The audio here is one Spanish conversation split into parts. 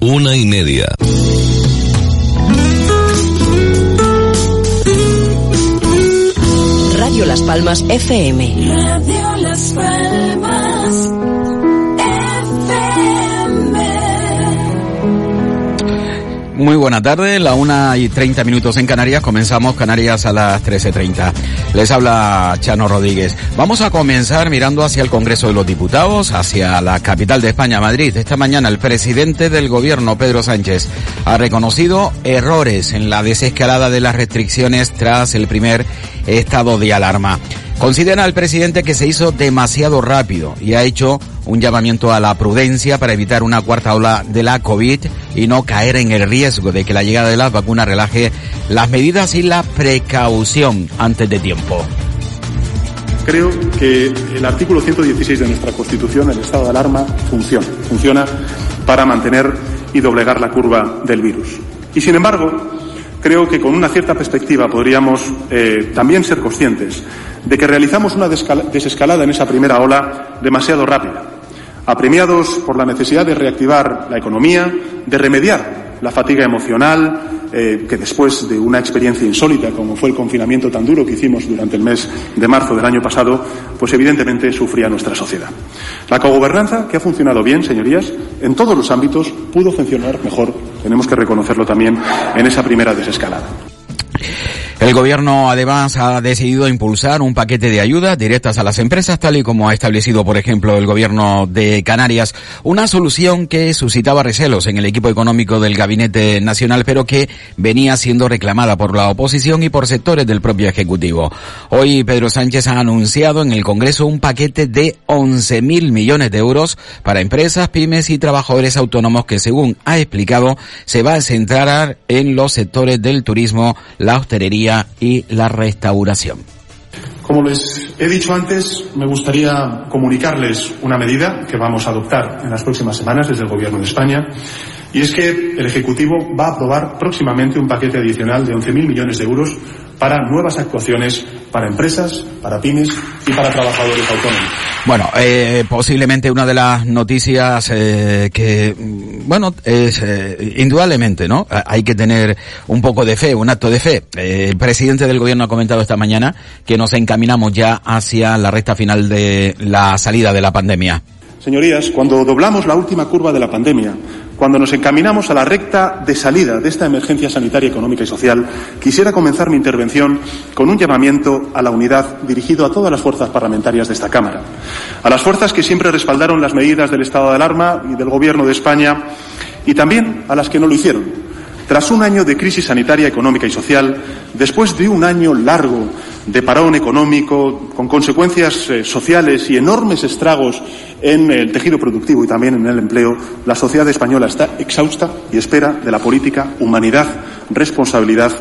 una y media. Radio Las Palmas FM. Radio Las Palmas Muy buena tarde, la una y treinta minutos en Canarias. Comenzamos Canarias a las 13.30. Les habla Chano Rodríguez. Vamos a comenzar mirando hacia el Congreso de los Diputados, hacia la capital de España, Madrid. Esta mañana el presidente del gobierno, Pedro Sánchez, ha reconocido errores en la desescalada de las restricciones tras el primer estado de alarma. Considera al presidente que se hizo demasiado rápido y ha hecho un llamamiento a la prudencia para evitar una cuarta ola de la COVID y no caer en el riesgo de que la llegada de las vacunas relaje las medidas y la precaución antes de tiempo. Creo que el artículo 116 de nuestra Constitución, el estado de alarma, funciona. Funciona para mantener y doblegar la curva del virus. Y sin embargo, creo que con una cierta perspectiva podríamos eh, también ser conscientes de que realizamos una desescalada en esa primera ola demasiado rápida, apremiados por la necesidad de reactivar la economía, de remediar la fatiga emocional, eh, que después de una experiencia insólita como fue el confinamiento tan duro que hicimos durante el mes de marzo del año pasado, pues evidentemente sufría nuestra sociedad. La cogobernanza, que ha funcionado bien, señorías, en todos los ámbitos, pudo funcionar mejor, tenemos que reconocerlo también, en esa primera desescalada. El gobierno además ha decidido impulsar un paquete de ayudas directas a las empresas, tal y como ha establecido, por ejemplo, el gobierno de Canarias, una solución que suscitaba recelos en el equipo económico del Gabinete Nacional, pero que venía siendo reclamada por la oposición y por sectores del propio Ejecutivo. Hoy Pedro Sánchez ha anunciado en el Congreso un paquete de 11 mil millones de euros para empresas, pymes y trabajadores autónomos que, según ha explicado, se va a centrar en los sectores del turismo, la hostelería, y la restauración. Como les he dicho antes, me gustaría comunicarles una medida que vamos a adoptar en las próximas semanas desde el Gobierno de España, y es que el Ejecutivo va a aprobar próximamente un paquete adicional de 11.000 millones de euros para nuevas actuaciones para empresas, para pymes y para trabajadores autónomos. Bueno, eh, posiblemente una de las noticias eh, que, bueno, es eh, indudablemente, ¿no? Hay que tener un poco de fe, un acto de fe. Eh, el presidente del gobierno ha comentado esta mañana que nos encaminamos ya hacia la recta final de la salida de la pandemia. Señorías, cuando doblamos la última curva de la pandemia, cuando nos encaminamos a la recta de salida de esta emergencia sanitaria, económica y social, quisiera comenzar mi intervención con un llamamiento a la unidad dirigido a todas las fuerzas parlamentarias de esta Cámara, a las fuerzas que siempre respaldaron las medidas del estado de alarma y del Gobierno de España y también a las que no lo hicieron. Tras un año de crisis sanitaria, económica y social, después de un año largo de parón económico, con consecuencias eh, sociales y enormes estragos en el tejido productivo y también en el empleo, la sociedad española está exhausta y espera de la política humanidad, responsabilidad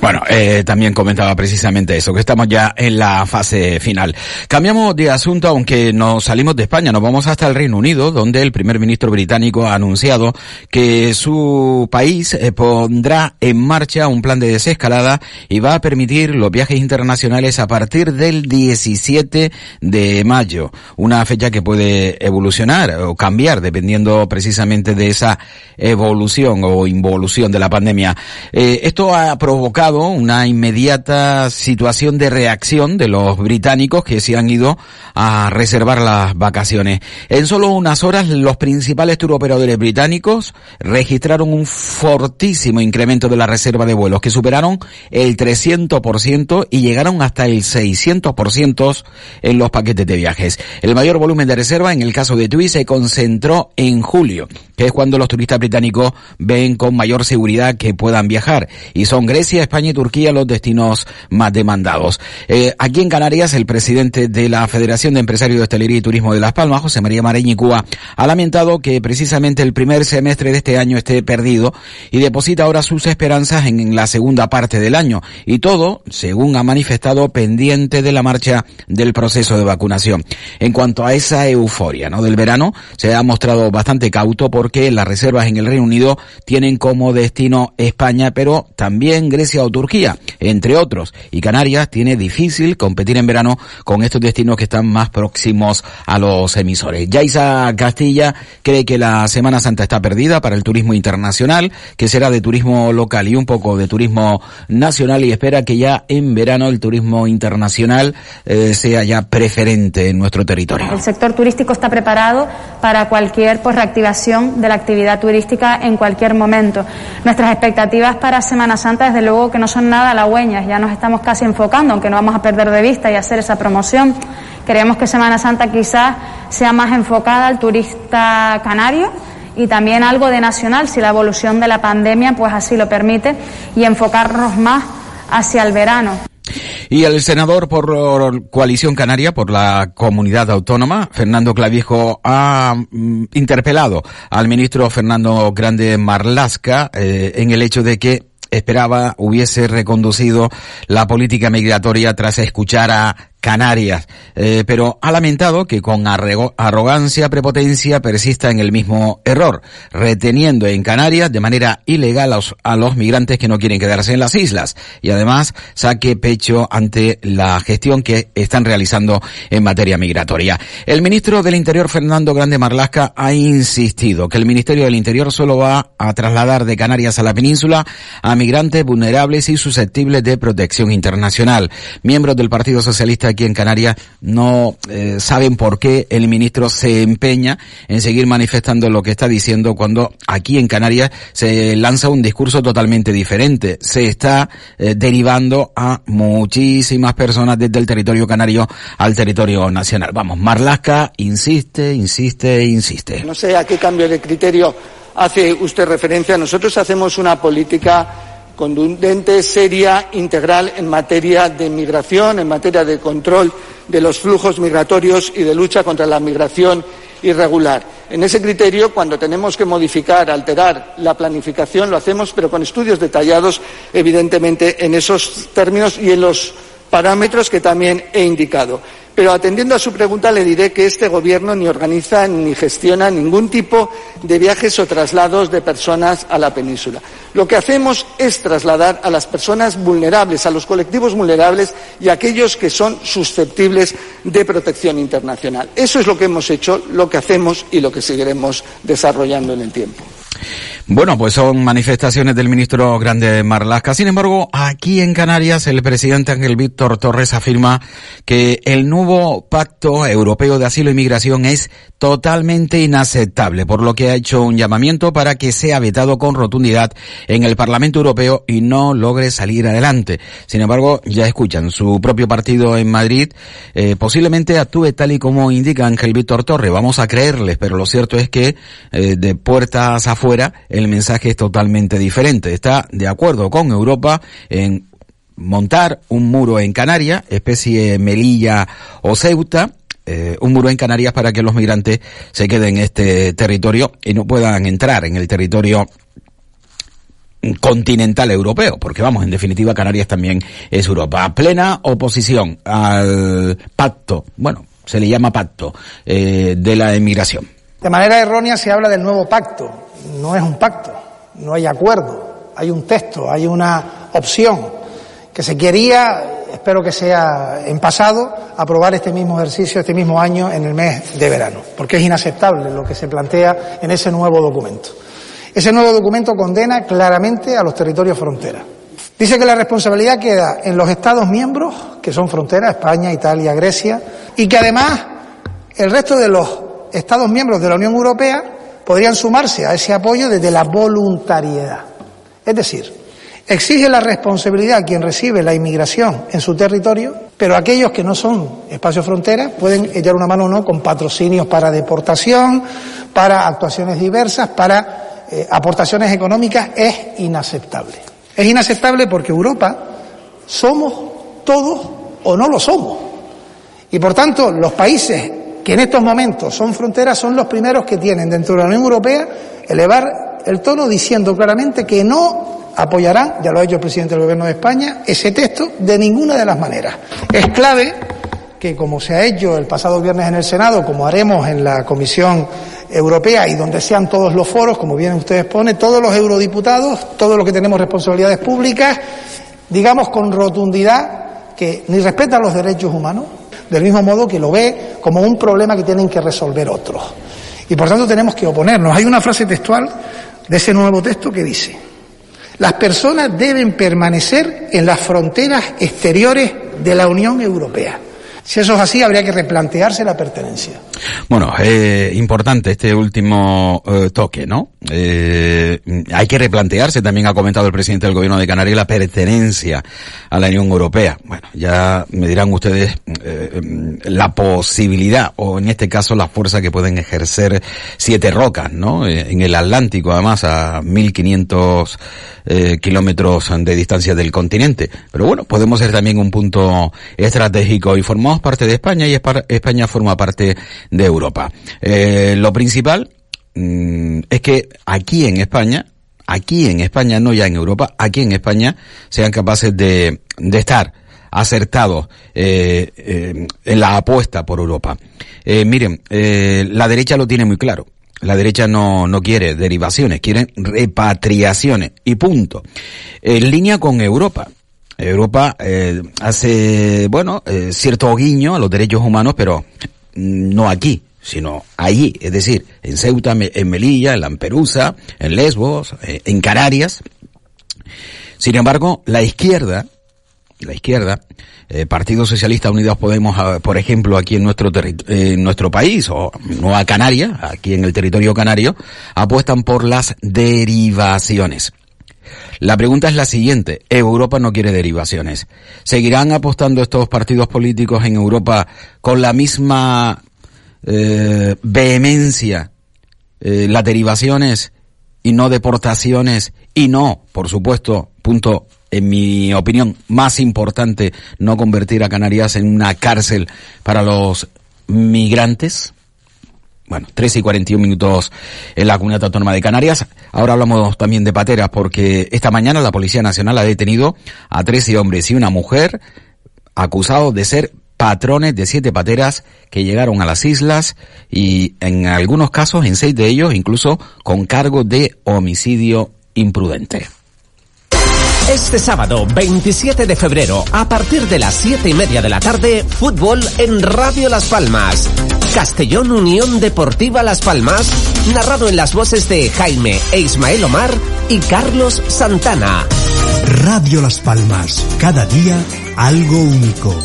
Bueno, eh, también comentaba precisamente eso, que estamos ya en la fase final. Cambiamos de asunto, aunque nos salimos de España, nos vamos hasta el Reino Unido, donde el primer ministro británico ha anunciado que su país eh, pondrá en marcha un plan de desescalada y va a permitir los viajes internacionales a partir del 17 de mayo, una fecha que puede evolucionar o cambiar dependiendo precisamente de esa evolución o involución de la pandemia. Eh, esto ha provocado una inmediata situación de reacción de los británicos que se han ido a reservar las vacaciones. En solo unas horas los principales turoperadores británicos registraron un fortísimo incremento de la reserva de vuelos que superaron el 300% y llegaron hasta el 600% en los paquetes de viajes. El mayor volumen de reserva en el caso de TUI se concentró en julio, que es cuando los turistas británicos ven con mayor seguridad que puedan viajar y son Grecia, España y Turquía los destinos más demandados. Eh, aquí en Canarias, el presidente de la Federación de Empresarios de Hostelería y Turismo de Las Palmas, José María Mareñi Cuba, ha lamentado que precisamente el primer semestre de este año esté perdido y deposita ahora sus esperanzas en la segunda parte del año. Y todo, según ha manifestado, pendiente de la marcha del proceso de vacunación. En cuanto a esa euforia, ¿no? Del verano, se ha mostrado bastante cauto porque las reservas en el Reino Unido tienen como destino España, pero también Grecia o Turquía, entre otros. Y Canarias tiene difícil competir en verano con estos destinos que están más próximos a los emisores. Yaisa Castilla cree que la Semana Santa está perdida para el turismo internacional, que será de turismo local y un poco de turismo nacional y espera que ya en verano el turismo internacional eh, sea ya preferente en nuestro territorio. El sector turístico está preparado para cualquier pues, reactivación de la actividad turística en cualquier momento. Nuestras expectativas para Semana Santa, desde luego que no son nada halagüeñas, ya nos estamos casi enfocando, aunque no vamos a perder de vista y hacer esa promoción. Creemos que Semana Santa quizás sea más enfocada al turista canario y también algo de nacional, si la evolución de la pandemia pues así lo permite, y enfocarnos más hacia el verano. Y el senador por Coalición Canaria, por la comunidad autónoma, Fernando Clavijo, ha mm, interpelado al ministro Fernando Grande Marlasca eh, en el hecho de que esperaba hubiese reconducido la política migratoria tras escuchar a Canarias, eh, pero ha lamentado que con arrogancia, prepotencia persista en el mismo error, reteniendo en Canarias de manera ilegal a los, a los, migrantes que no quieren quedarse en las islas y además saque pecho ante la gestión que están realizando en materia migratoria. El ministro del Interior, Fernando Grande Marlasca, ha insistido que el Ministerio del Interior solo va a trasladar de Canarias a la península a migrantes vulnerables y susceptibles de protección internacional. Miembros del Partido Socialista aquí en Canarias no eh, saben por qué el ministro se empeña en seguir manifestando lo que está diciendo cuando aquí en Canarias se lanza un discurso totalmente diferente. Se está eh, derivando a muchísimas personas desde el territorio canario al territorio nacional. Vamos, Marlasca insiste, insiste, insiste. No sé a qué cambio de criterio hace usted referencia. Nosotros hacemos una política contundente, seria, integral en materia de migración, en materia de control de los flujos migratorios y de lucha contra la migración irregular. En ese criterio, cuando tenemos que modificar, alterar la planificación, lo hacemos, pero con estudios detallados, evidentemente, en esos términos y en los parámetros que también he indicado. Pero atendiendo a su pregunta le diré que este Gobierno ni organiza ni gestiona ningún tipo de viajes o traslados de personas a la península. Lo que hacemos es trasladar a las personas vulnerables, a los colectivos vulnerables y a aquellos que son susceptibles de protección internacional. Eso es lo que hemos hecho, lo que hacemos y lo que seguiremos desarrollando en el tiempo. Bueno, pues son manifestaciones del ministro Grande Marlasca. Sin embargo, aquí en Canarias el presidente Ángel Víctor Torres afirma que el nuevo pacto europeo de asilo y migración es totalmente inaceptable, por lo que ha hecho un llamamiento para que sea vetado con rotundidad en el Parlamento Europeo y no logre salir adelante. Sin embargo, ya escuchan, su propio partido en Madrid eh, posiblemente actúe tal y como indica Ángel Víctor Torres. Vamos a creerles, pero lo cierto es que eh, de puertas afuera el mensaje es totalmente diferente. Está de acuerdo con Europa en montar un muro en Canarias, especie Melilla o Ceuta, eh, un muro en Canarias para que los migrantes se queden en este territorio y no puedan entrar en el territorio continental europeo, porque vamos, en definitiva Canarias también es Europa. Plena oposición al pacto, bueno, se le llama pacto eh, de la emigración. De manera errónea se habla del nuevo pacto. No es un pacto, no hay acuerdo, hay un texto, hay una opción que se quería, espero que sea en pasado, aprobar este mismo ejercicio, este mismo año, en el mes de verano, porque es inaceptable lo que se plantea en ese nuevo documento. Ese nuevo documento condena claramente a los territorios frontera. Dice que la responsabilidad queda en los Estados miembros, que son fronteras, España, Italia, Grecia, y que además el resto de los Estados miembros de la Unión Europea podrían sumarse a ese apoyo desde la voluntariedad. Es decir, exige la responsabilidad a quien recibe la inmigración en su territorio, pero aquellos que no son espacios fronteras pueden echar una mano o no con patrocinios para deportación, para actuaciones diversas, para eh, aportaciones económicas, es inaceptable. Es inaceptable porque Europa somos todos o no lo somos. Y por tanto, los países que en estos momentos son fronteras, son los primeros que tienen dentro de la Unión Europea elevar el tono diciendo claramente que no apoyarán, ya lo ha hecho el presidente del Gobierno de España, ese texto de ninguna de las maneras. Es clave que como se ha hecho el pasado viernes en el Senado, como haremos en la Comisión Europea y donde sean todos los foros, como bien ustedes ponen, todos los eurodiputados, todos los que tenemos responsabilidades públicas, digamos con rotundidad que ni respetan los derechos humanos, del mismo modo que lo ve como un problema que tienen que resolver otros. Y por tanto tenemos que oponernos. Hay una frase textual de ese nuevo texto que dice, las personas deben permanecer en las fronteras exteriores de la Unión Europea. Si eso es así, habría que replantearse la pertenencia. Bueno, eh, importante este último eh, toque, ¿no? Eh, hay que replantearse, también ha comentado el presidente del gobierno de Canarias, la pertenencia a la Unión Europea. Bueno, ya me dirán ustedes eh, la posibilidad, o en este caso la fuerza que pueden ejercer siete rocas, ¿no? Eh, en el Atlántico, además, a 1500 eh, kilómetros de distancia del continente. Pero bueno, podemos ser también un punto estratégico y formamos parte de España y España forma parte de Europa. Eh, lo principal mm, es que aquí en España, aquí en España, no ya en Europa, aquí en España sean capaces de, de estar acertados eh, eh, en la apuesta por Europa. Eh, miren, eh, la derecha lo tiene muy claro. La derecha no, no quiere derivaciones, quieren repatriaciones y punto. En línea con Europa. Europa eh, hace, bueno, eh, cierto guiño a los derechos humanos, pero no aquí, sino allí, es decir, en Ceuta, en Melilla, en Lamperusa, en Lesbos, eh, en Canarias. Sin embargo, la izquierda, la izquierda, eh, Partido Socialista Unidos Podemos, ah, por ejemplo, aquí en nuestro en nuestro país, o Nueva Canaria, aquí en el territorio canario, apuestan por las derivaciones. La pregunta es la siguiente. Europa no quiere derivaciones. ¿Seguirán apostando estos partidos políticos en Europa con la misma eh, vehemencia eh, las derivaciones y no deportaciones y no, por supuesto, punto en mi opinión más importante, no convertir a Canarias en una cárcel para los migrantes? Bueno, 13 y 41 minutos en la comunidad autónoma de Canarias. Ahora hablamos también de pateras porque esta mañana la Policía Nacional ha detenido a 13 hombres y una mujer acusados de ser patrones de siete pateras que llegaron a las islas y en algunos casos, en seis de ellos, incluso con cargo de homicidio imprudente. Este sábado 27 de febrero, a partir de las 7 y media de la tarde, fútbol en Radio Las Palmas. Castellón Unión Deportiva Las Palmas, narrado en las voces de Jaime e Ismael Omar y Carlos Santana. Radio Las Palmas, cada día algo único.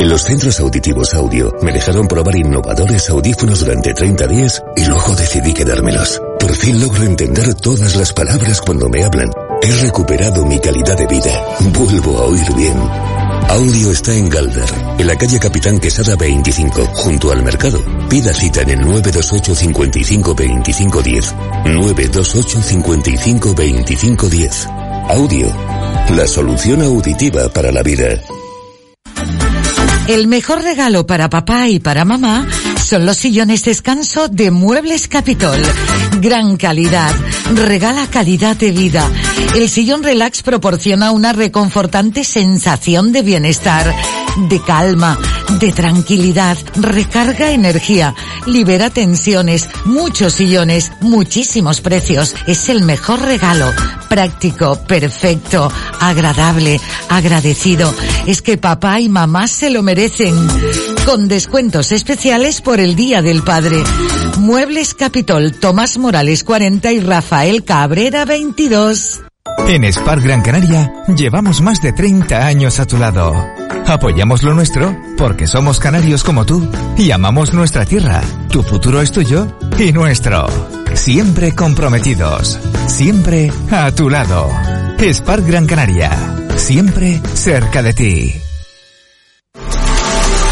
En los centros auditivos audio me dejaron probar innovadores audífonos durante 30 días y luego decidí quedármelos. Por fin logro entender todas las palabras cuando me hablan. He recuperado mi calidad de vida. Vuelvo a oír bien. Audio está en Galder, en la calle Capitán Quesada 25, junto al mercado. Pida cita en el 928 55 25 10. 928 55 25 10. Audio, la solución auditiva para la vida. El mejor regalo para papá y para mamá son los sillones descanso de Muebles Capitol. Gran calidad, regala calidad de vida. El sillón relax proporciona una reconfortante sensación de bienestar, de calma, de tranquilidad, recarga energía, libera tensiones, muchos sillones, muchísimos precios. Es el mejor regalo, práctico, perfecto, agradable, agradecido. Es que papá y mamá se lo merecen. Con descuentos especiales por el Día del Padre. Muebles Capitol, Tomás Morales 40 y Rafael Cabrera 22. En Spark Gran Canaria llevamos más de 30 años a tu lado. Apoyamos lo nuestro porque somos canarios como tú y amamos nuestra tierra. Tu futuro es tuyo y nuestro. Siempre comprometidos. Siempre a tu lado. Spark Gran Canaria. Siempre cerca de ti.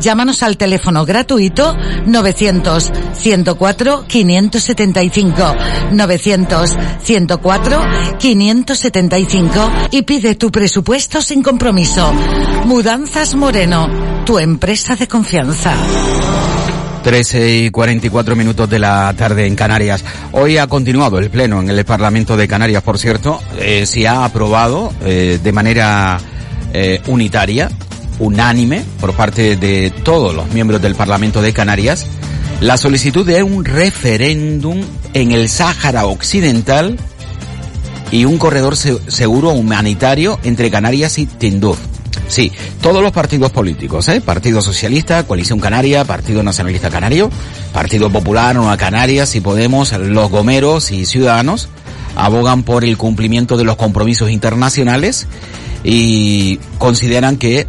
Llámanos al teléfono gratuito 900 104 575 900 104 575 y pide tu presupuesto sin compromiso. Mudanzas Moreno, tu empresa de confianza. 13 y 44 minutos de la tarde en Canarias. Hoy ha continuado el pleno en el Parlamento de Canarias, por cierto. Eh, se ha aprobado eh, de manera eh, unitaria, unánime, por parte de todos los miembros del Parlamento de Canarias, la solicitud de un referéndum en el Sáhara Occidental y un corredor se- seguro humanitario entre Canarias y Tinduf. Sí, todos los partidos políticos, ¿eh? Partido Socialista, Coalición Canaria, Partido Nacionalista Canario, Partido Popular, Nueva Canarias y Podemos, los gomeros y ciudadanos abogan por el cumplimiento de los compromisos internacionales y consideran que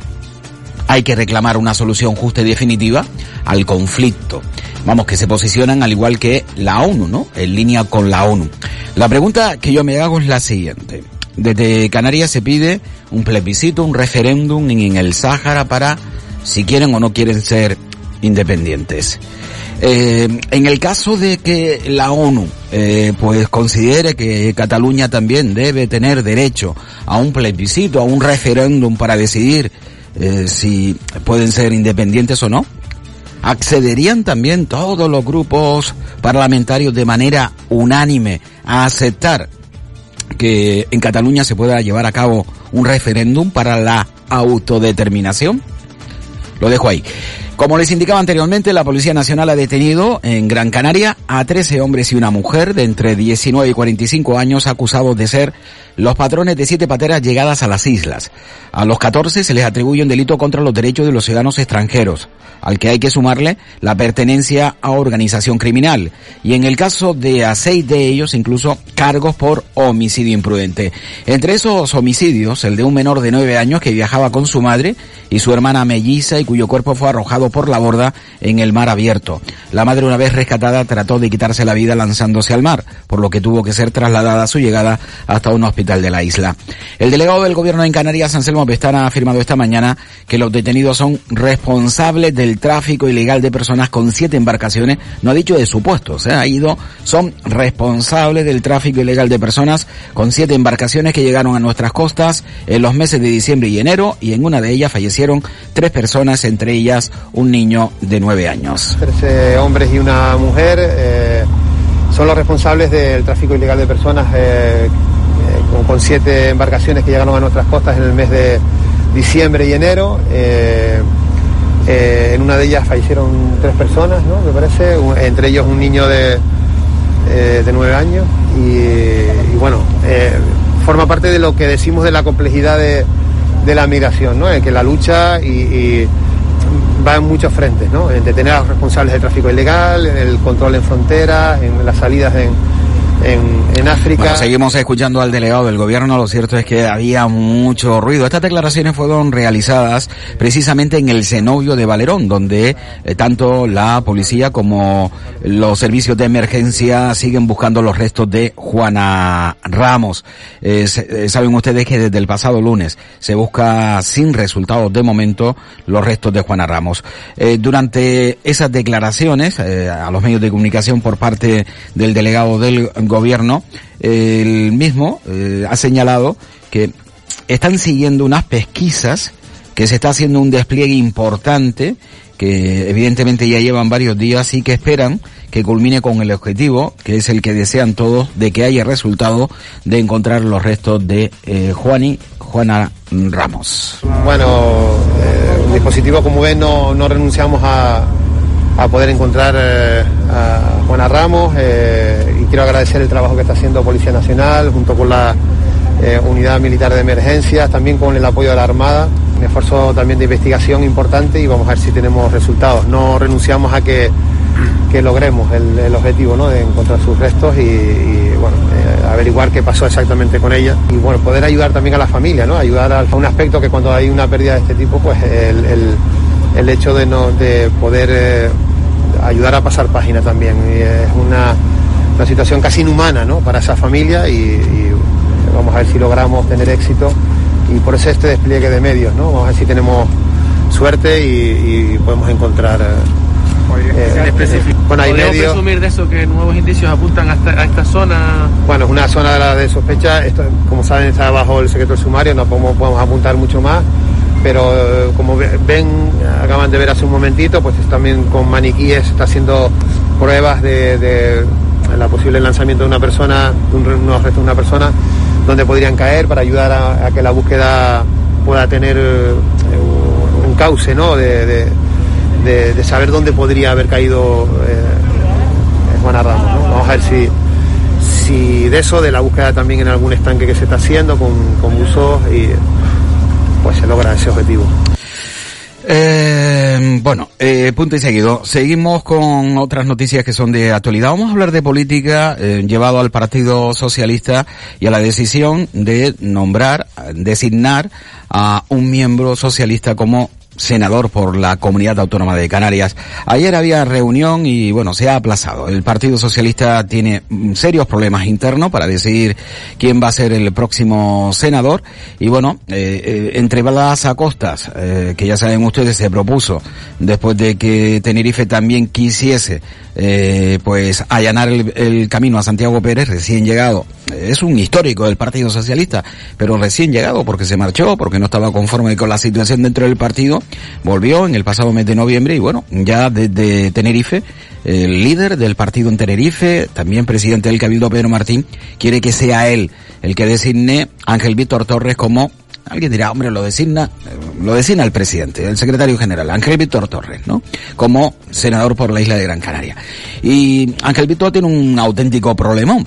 hay que reclamar una solución justa y definitiva al conflicto. Vamos, que se posicionan al igual que la ONU, ¿no? En línea con la ONU. La pregunta que yo me hago es la siguiente. Desde Canarias se pide un plebiscito, un referéndum en el Sáhara para si quieren o no quieren ser independientes. Eh, en el caso de que la ONU eh, pues considere que Cataluña también debe tener derecho a un plebiscito, a un referéndum para decidir eh, si pueden ser independientes o no, accederían también todos los grupos parlamentarios de manera unánime a aceptar que en Cataluña se pueda llevar a cabo un referéndum para la autodeterminación? Lo dejo ahí. Como les indicaba anteriormente, la Policía Nacional ha detenido en Gran Canaria a 13 hombres y una mujer de entre 19 y 45 años acusados de ser los patrones de siete pateras llegadas a las islas. A los 14 se les atribuye un delito contra los derechos de los ciudadanos extranjeros, al que hay que sumarle la pertenencia a organización criminal. Y en el caso de a seis de ellos, incluso cargos por homicidio imprudente. Entre esos homicidios, el de un menor de nueve años que viajaba con su madre y su hermana melliza y cuyo cuerpo fue arrojado por la borda en el mar abierto. La madre una vez rescatada trató de quitarse la vida lanzándose al mar, por lo que tuvo que ser trasladada a su llegada hasta un hospital de la isla. El delegado del gobierno en Canarias, Anselmo Pestana, ha afirmado esta mañana que los detenidos son responsables del tráfico ilegal de personas con siete embarcaciones, no ha dicho de supuestos, ha ido, son responsables del tráfico ilegal de personas con siete embarcaciones que llegaron a nuestras costas en los meses de diciembre y enero y en una de ellas fallecieron tres personas, entre ellas un niño de nueve años. 13 hombres y una mujer eh, son los responsables del tráfico ilegal de personas eh, eh, con, siete embarcaciones que llegaron a nuestras costas en el mes de diciembre y enero. En una de ellas fallecieron tres personas, ¿no? Me parece, entre ellos un niño de, de nueve años y, bueno, forma parte de lo que decimos de la complejidad de, la migración, ¿no? Que la lucha y va en muchos frentes, ¿no? En detener a los responsables del tráfico ilegal, en el control en fronteras, en las salidas en, en, en África. Seguimos escuchando al delegado del gobierno. Lo cierto es que había mucho ruido. Estas declaraciones fueron realizadas precisamente en el cenobio de Valerón, donde eh, tanto la policía como los servicios de emergencia siguen buscando los restos de Juana Ramos. Eh, eh, saben ustedes que desde el pasado lunes se busca sin resultados de momento los restos de Juana Ramos. Durante esas declaraciones a los medios de comunicación por parte del delegado del gobierno, el mismo eh, ha señalado que están siguiendo unas pesquisas, que se está haciendo un despliegue importante, que evidentemente ya llevan varios días y que esperan que culmine con el objetivo, que es el que desean todos, de que haya resultado de encontrar los restos de eh, Juana Ramos. Bueno, eh, el dispositivo, como ven, no, no renunciamos a, a poder encontrar eh, a Juana Ramos quiero agradecer el trabajo que está haciendo Policía Nacional junto con la eh, Unidad Militar de Emergencias, también con el apoyo de la Armada, un esfuerzo también de investigación importante y vamos a ver si tenemos resultados. No renunciamos a que, que logremos el, objetivo ¿no? de encontrar sus restos y, bueno, eh, averiguar qué pasó exactamente con ella y bueno, poder ayudar también a la familia, ¿no? ayudar a, un aspecto que cuando hay una pérdida de este tipo, pues el, el- hecho de, no, de poder eh, ayudar a pasar página también. Es una, una situación casi inhumana ¿no? para esa familia y, y vamos a ver si logramos tener éxito y por eso este despliegue de medios, ¿no? Vamos a ver si tenemos suerte y, y podemos encontrar eh, bueno, hay medios... presumir de eso que nuevos indicios apuntan a esta, zona? Bueno, es una zona de, la de sospecha, esto, como saben está bajo el secreto sumario, no podemos, podemos apuntar mucho más, pero eh, como ven, acaban de ver hace un momentito, pues también con maniquíes está haciendo pruebas de, de la posible lanzamiento de una persona, de unos restos de una persona, donde podrían caer para ayudar a, que la búsqueda pueda tener eh, un cauce ¿no? de de, saber dónde podría haber caído eh, Juana Ramos. Vamos a ver si, si de eso, de la búsqueda también en algún estanque que se está haciendo con, con buzos y pues se logra ese objetivo. Eh, bueno, eh, punto y seguido. Seguimos con otras noticias que son de actualidad. Vamos a hablar de política eh, llevado al Partido Socialista y a la decisión de nombrar, designar a un miembro socialista como senador por la Comunidad Autónoma de Canarias. Ayer había reunión y bueno, se ha aplazado. El Partido Socialista tiene mm, serios problemas internos para decidir quién va a ser el próximo senador y bueno, eh, eh, entre Blas Acostas, eh, que ya saben ustedes, se propuso después de que Tenerife también quisiese pues allanar el, el, camino a Santiago Pérez, recién llegado. Es un histórico del Partido Socialista, pero recién llegado porque se marchó, porque no estaba conforme con la situación dentro del partido volvió en el pasado mes de noviembre y bueno, ya desde Tenerife, el líder del partido en Tenerife, también presidente del Cabildo Pedro Martín, quiere que sea él el que designe Ángel Víctor Torres como Alguien dirá, hombre, lo designa, lo designa el presidente, el secretario general, Ángel Víctor Torres, ¿no? Como senador por la isla de Gran Canaria. Y Ángel Víctor tiene un auténtico problemón.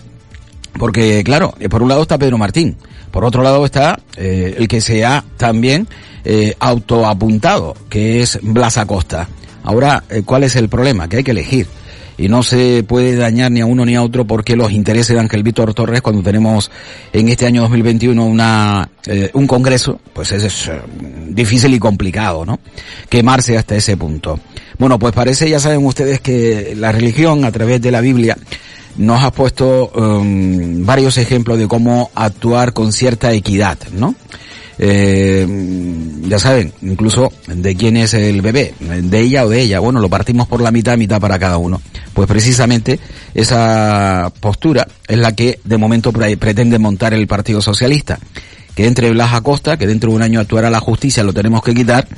Porque, claro, por un lado está Pedro Martín, por otro lado está eh, el que se ha también eh, autoapuntado, que es Blas Acosta. Ahora, eh, ¿cuál es el problema? Que hay que elegir. Y no se puede dañar ni a uno ni a otro porque los intereses de Ángel Víctor Torres, cuando tenemos en este año 2021 una, eh, un congreso, pues es, es difícil y complicado, ¿no? Quemarse hasta ese punto. Bueno, pues parece, ya saben ustedes que la religión a través de la Biblia nos ha puesto um, varios ejemplos de cómo actuar con cierta equidad, ¿no? Eh, ya saben, incluso de quién es el bebé, de ella o de ella. Bueno, lo partimos por la mitad, mitad para cada uno. Pues precisamente esa postura es la que de momento pretende montar el Partido Socialista. Que entre Blas Acosta, que dentro de un año actuará la justicia, lo tenemos que quitar,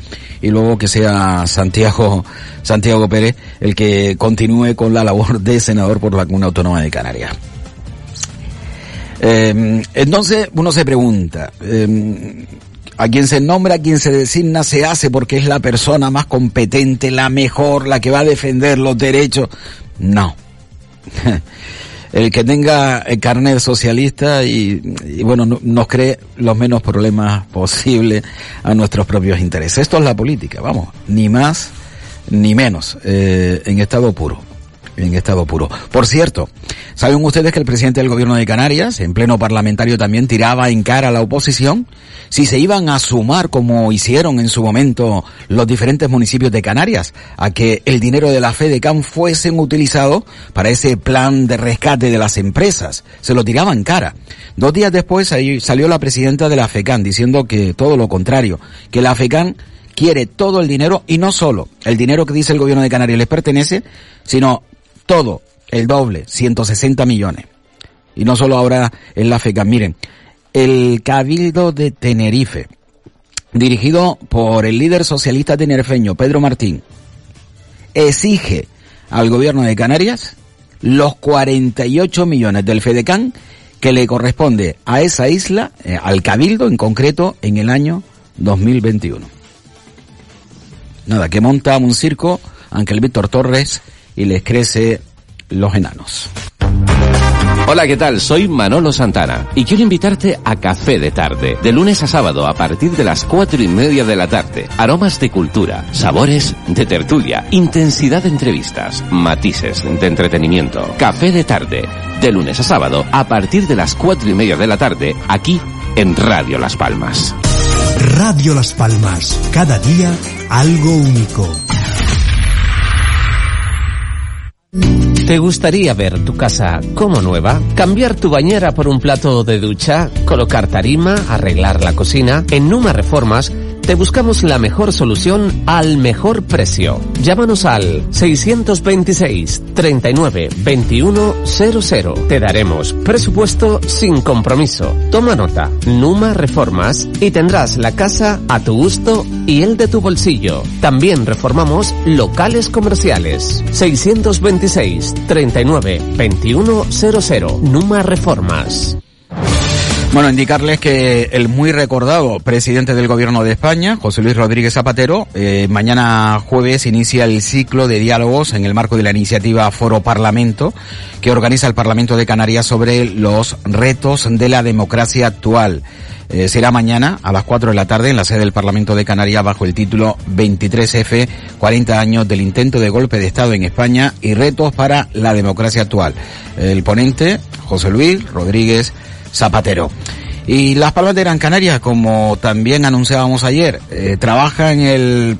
y luego que sea Santiago, Santiago Pérez el que continúe con la labor de senador por la Comuna Autónoma de Canarias. Eh, entonces uno se pregunta, eh, a quien se nombra, a quien se designa, se hace porque es la persona más competente, la mejor, la que va a defender los derechos. No. el que tenga el carnet socialista y, bueno, nos cree los menos problemas posibles a nuestros propios intereses. Esto es la política, vamos, ni más ni menos, eh, en estado puro en estado puro. Por cierto, ¿saben ustedes que el presidente del gobierno de Canarias, en pleno parlamentario también, tiraba en cara a la oposición? Si se iban a sumar, como hicieron en su momento los diferentes municipios de Canarias, a que el dinero de la FEDECAM fuesen utilizado para ese plan de rescate de las empresas. Se lo tiraba en cara. Dos días después ahí salió la presidenta de la FECAN diciendo que todo lo contrario, que la FECAN quiere todo el dinero y no solo el dinero que dice el gobierno de Canarias les pertenece, sino todo, el doble, 160 millones. Y no solo ahora en la FECA. Miren, el Cabildo de Tenerife, dirigido por el líder socialista tenerifeño Pedro Martín, exige al gobierno de Canarias los 48 millones del FEDECAN que le corresponde a esa isla, eh, al Cabildo en concreto, en el año 2021. Nada, que monta un circo Ángel Víctor Torres y les crece los enanos. Hola, ¿qué tal? Soy Manolo Santana y quiero invitarte a Café de Tarde, de lunes a sábado a partir de las cuatro y media de la tarde. Aromas de cultura, sabores de tertulia, intensidad de entrevistas, matices de entretenimiento. Café de Tarde, de lunes a sábado a partir de las cuatro y media de la tarde, aquí en Radio Las Palmas. Radio Las Palmas, cada día algo único. ¿Te gustaría ver tu casa como nueva? ¿Cambiar tu bañera por un plato de ducha? ¿Colocar tarima? ¿Arreglar la cocina? En Numa Reformas te buscamos la mejor solución al mejor precio. Llámanos al 626 39 21 00. Te daremos presupuesto sin compromiso. Toma nota, Numa Reformas y tendrás la casa a tu gusto y el de tu bolsillo. También reformamos locales comerciales. 626 39 21 00. Numa Reformas. Bueno, indicarles que el muy recordado presidente del Gobierno de España, José Luis Rodríguez Zapatero, eh, mañana jueves inicia el ciclo de diálogos en el marco de la iniciativa Foro Parlamento que organiza el Parlamento de Canarias sobre los retos de la democracia actual. Eh, será mañana a las 4 de la tarde en la sede del Parlamento de Canarias bajo el título 23F, 40 años del intento de golpe de Estado en España y retos para la democracia actual. El ponente, José Luis Rodríguez Zapatero. Y Las Palmas de Gran Canaria, como también anunciábamos ayer, eh, trabaja en el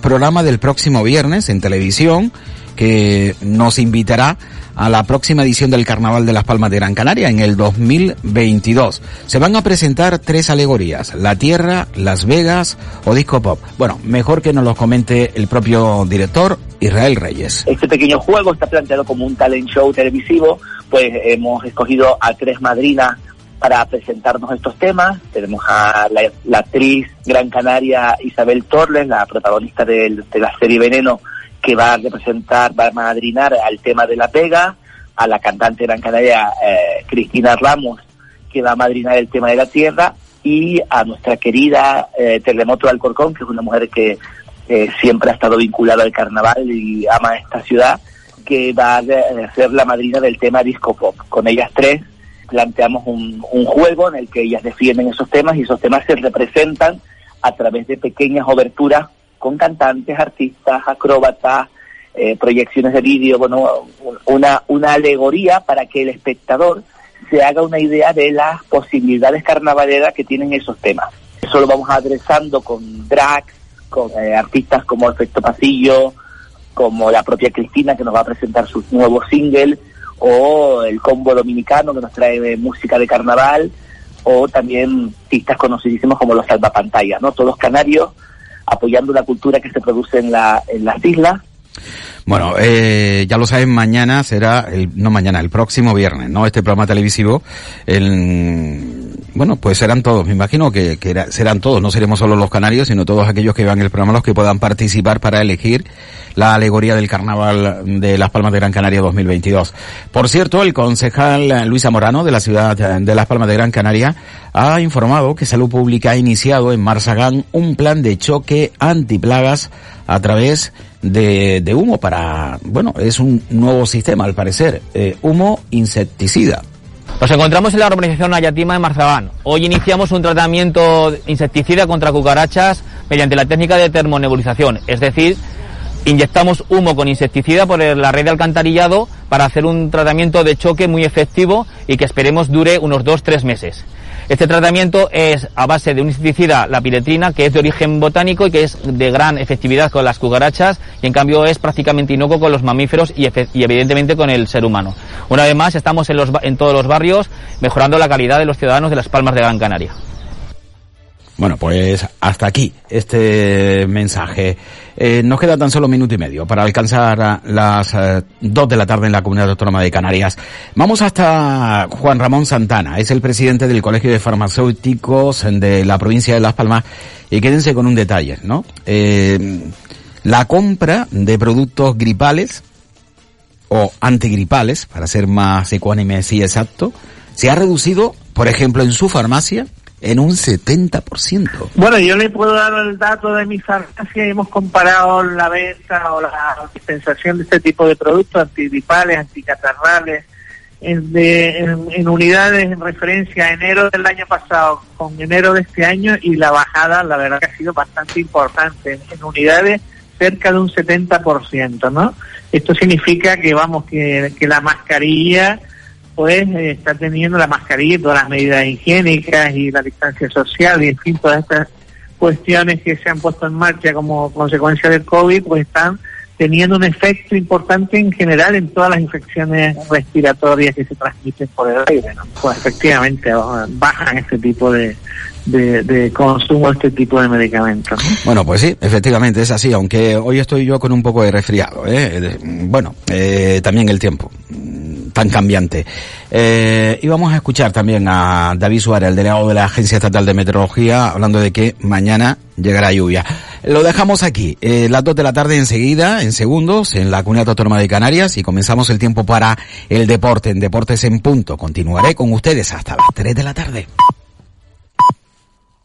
programa del próximo viernes en televisión que nos invitará a la próxima edición del Carnaval de Las Palmas de Gran Canaria en el 2022. Se van a presentar tres alegorías, La Tierra, Las Vegas o Disco Pop. Bueno, mejor que nos lo comente el propio director Israel Reyes. Este pequeño juego está planteado como un talent show televisivo pues hemos escogido a tres madrinas para presentarnos estos temas. Tenemos a la, actriz Gran Canaria Isabel Torres, la protagonista de, la serie Veneno, que va a representar, va a madrinar al tema de la pega, a la cantante Gran Canaria eh, Cristina Ramos, que va a madrinar el tema de la tierra, y a nuestra querida eh, Terremoto Alcorcón, que es una mujer que eh, siempre ha estado vinculada al carnaval y ama esta ciudad que va a ser la madrina del tema disco pop. Con ellas tres planteamos un, juego en el que ellas defienden esos temas y esos temas se representan a través de pequeñas oberturas con cantantes, artistas, acróbatas, eh, proyecciones de vídeo, bueno, una, una alegoría para que el espectador se haga una idea de las posibilidades carnavaleras que tienen esos temas. Eso lo vamos adresando con drags, con eh, artistas como Efecto Pasillo, como la propia Cristina que nos va a presentar su nuevo single, o el combo dominicano que nos trae música de carnaval, o también artistas conocidísimos como los salvapantallas, ¿no? Todos canarios apoyando la cultura que se produce en, la, en las islas. Bueno, eh, ya lo saben, mañana será, el, no mañana, el próximo viernes, ¿no? Este programa televisivo, el, bueno, pues serán todos, me imagino que, serán todos, no seremos solo los canarios, sino todos aquellos que vean el programa los que puedan participar para elegir la alegoría del Carnaval de Las Palmas de Gran Canaria 2022. Por cierto, el concejal Luis Morano de la ciudad de Las Palmas de Gran Canaria ha informado que Salud Pública ha iniciado en Marsagán un plan de choque antiplagas a través de, humo para, bueno, es un nuevo sistema al parecer, eh, humo insecticida. Nos encontramos en la urbanización Ayatima de Marzabán. Hoy iniciamos un tratamiento insecticida contra cucarachas mediante la técnica de termonebulización, es decir, inyectamos humo con insecticida por la red de alcantarillado para hacer un tratamiento de choque muy efectivo y que esperemos dure unos 2-3 meses. Este tratamiento es a base de un insecticida, la piretrina, que es de origen botánico y que es de gran efectividad con las cucarachas y en cambio es prácticamente inocuo con los mamíferos y, evidentemente con el ser humano. Una vez más, estamos en, los, en todos los barrios mejorando la calidad de los ciudadanos de las Palmas de Gran Canaria. Bueno, pues hasta aquí este mensaje. Eh, nos queda tan solo un minuto y medio para alcanzar las eh, dos de la tarde en la Comunidad Autónoma de Canarias. Vamos hasta Juan Ramón Santana, es el presidente del Colegio de Farmacéuticos de la provincia de Las Palmas. Y quédense con un detalle, ¿no? Eh, la compra de productos gripales o antigripales, para ser más ecuánime y exacto, se ha reducido, por ejemplo, en su farmacia en un 70%. Bueno, yo le puedo dar el dato de mi farmacia hemos comparado la venta o la dispensación de este tipo de productos antigripales, anticatarrales, en, en, unidades en referencia a enero del año pasado con enero de este año y la bajada, la verdad que ha sido bastante importante, en, unidades cerca de un 70%, ¿no? Esto significa que, vamos, que, que la mascarilla pues está teniendo la mascarilla y todas las medidas higiénicas y la distancia social y en fin todas estas cuestiones que se han puesto en marcha como consecuencia del COVID pues están teniendo un efecto importante en general en todas las infecciones respiratorias que se transmiten por el aire. Pues efectivamente bajan este tipo de, de, consumo este tipo de medicamentos. Bueno, pues sí, efectivamente es así, aunque hoy estoy yo con un poco de resfriado. ¿eh? Bueno, eh, también el tiempo tan cambiante. Eh, y vamos a escuchar también a David Suárez, el delegado de la Agencia Estatal de Meteorología, hablando de que mañana llegará lluvia. Lo dejamos aquí, eh, las dos de la tarde enseguida, en segundos, en la Comunidad Autónoma de Canarias y comenzamos el tiempo para el deporte, en Deportes en Punto. Continuaré con ustedes hasta las 3 de la tarde.